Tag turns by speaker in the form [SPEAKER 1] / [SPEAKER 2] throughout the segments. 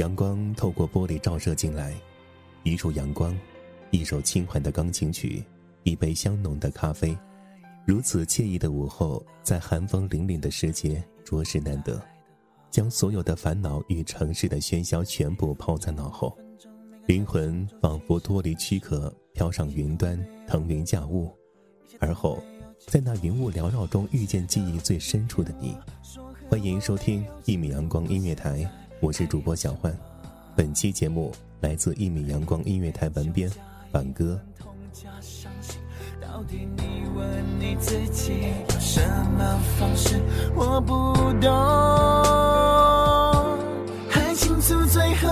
[SPEAKER 1] 阳光透过玻璃照射进来，一束阳光，一首轻缓的钢琴曲，一杯香浓的咖啡，如此惬意的午后，在寒风凛凛的世界着实难得。将所有的烦恼与城市的喧嚣全部抛在脑后，灵魂仿佛脱离躯壳，飘上云端，腾云驾雾，而后，在那云雾缭绕中遇见记忆最深处的你。欢迎收听一米阳光音乐台。我是主播小焕，本期节目来自一米阳光音乐台文编反歌。
[SPEAKER 2] 到底你问你自己，有什么方式我不懂？还清楚最后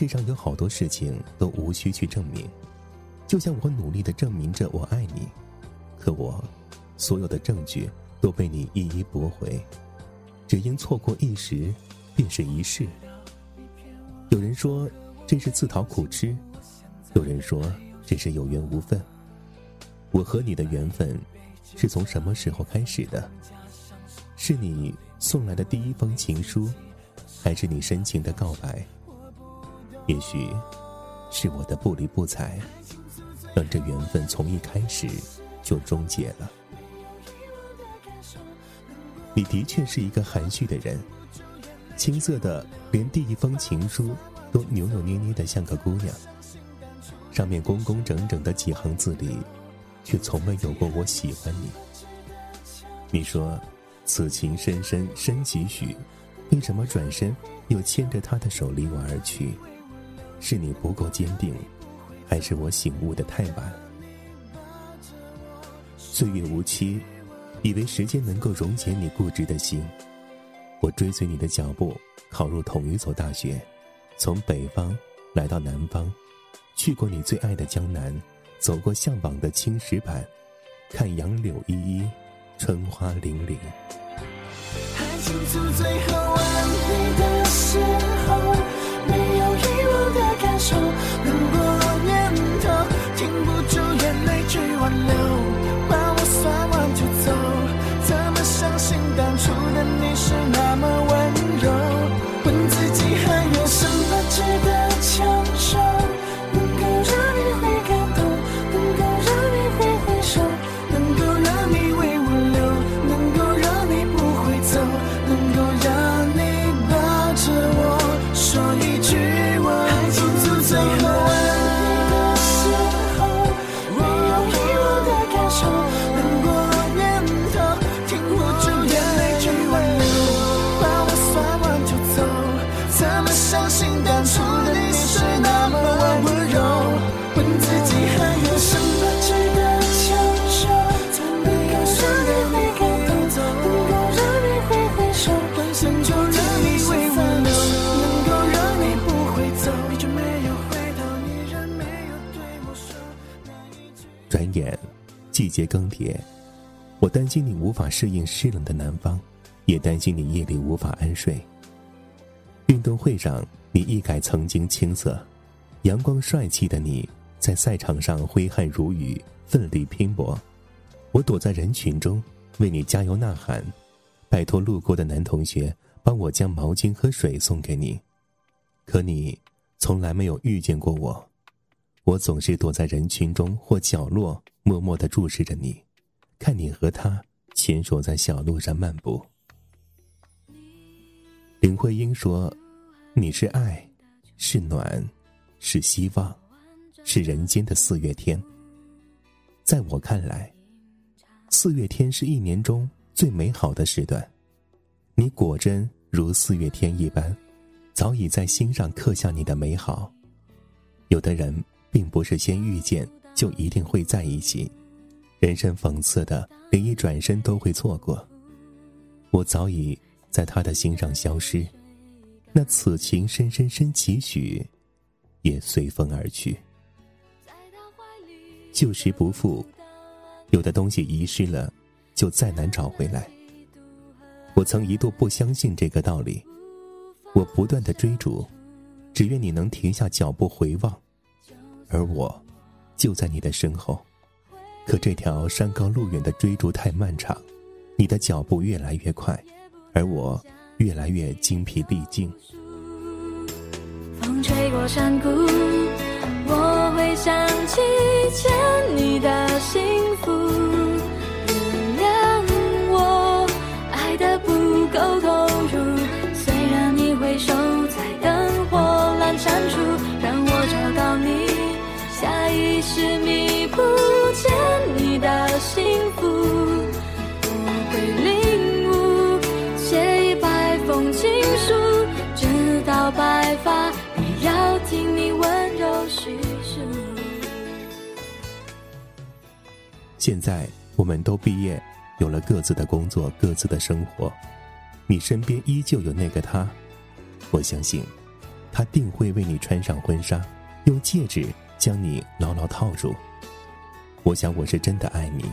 [SPEAKER 1] 世上有好多事情都无需去证明，就像我努力的证明着我爱你，可我所有的证据都被你一一驳回，只因错过一时，便是一世。有人说这是自讨苦吃，有人说这是有缘无分。我和你的缘分是从什么时候开始的？是你送来的第一封情书，还是你深情的告白？也许是我的不理不睬，让这缘分从一开始就终结了。你的确是一个含蓄的人，青涩的连第一封情书都扭扭捏捏的像个姑娘，上面工工整整的几行字里，却从未有过我喜欢你。你说，此情深深深几许？为什么转身又牵着他的手离我而去？是你不够坚定，还是我醒悟的太晚？岁月无期，以为时间能够溶解你固执的心。我追随你的脚步，考入同一所大学，从北方来到南方，去过你最爱的江南，走过向往的青石板，看杨柳依依，春花凛凛。
[SPEAKER 2] 还倾诉最后吻你的
[SPEAKER 1] 季节更迭，我担心你无法适应湿冷的南方，也担心你夜里无法安睡。运动会上，你一改曾经青涩，阳光帅气的你在赛场上挥汗如雨，奋力拼搏。我躲在人群中为你加油呐喊，拜托路过的男同学帮我将毛巾和水送给你。可你从来没有遇见过我，我总是躲在人群中或角落，默默的注视着你，看你和他牵手在小路上漫步。林徽因说：“你是爱，是暖，是希望，是人间的四月天。”在我看来，四月天是一年中最美好的时段。你果真如四月天一般，早已在心上刻下你的美好。有的人并不是先遇见就一定会在一起，人生讽刺的连一转身都会错过。我早已。在他的心上消失，那此情深深深几许，也随风而去。旧时不复，有的东西遗失了，就再难找回来。我曾一度不相信这个道理，我不断的追逐，只愿你能停下脚步回望，而我，就在你的身后。可这条山高路远的追逐太漫长，你的脚步越来越快。而我越来越精疲力尽。
[SPEAKER 3] 风吹过山谷，我会想起欠你的幸福。
[SPEAKER 1] 现在我们都毕业，有了各自的工作，各自的生活。你身边依旧有那个他，我相信，他定会为你穿上婚纱，用戒指将你牢牢套住。我想我是真的爱你，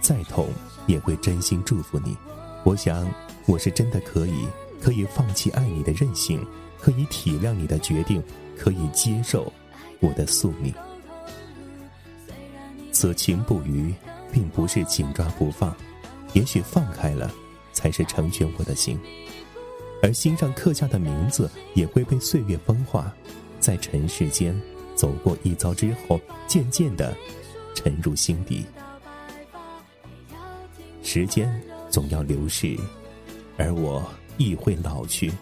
[SPEAKER 1] 再痛也会真心祝福你。我想我是真的可以，可以放弃爱你的任性。可以体谅你的决定，可以接受我的宿命。此情不渝，并不是紧抓不放，也许放开了，才是成全我的心。而心上刻下的名字，也会被岁月风化，在尘世间走过一遭之后，渐渐的沉入心底。时间总要流逝，而我亦会老去。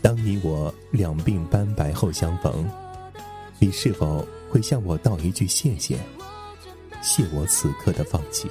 [SPEAKER 1] 当你我两鬓斑白后相逢，你是否会向我道一句谢谢？谢我此刻的放弃。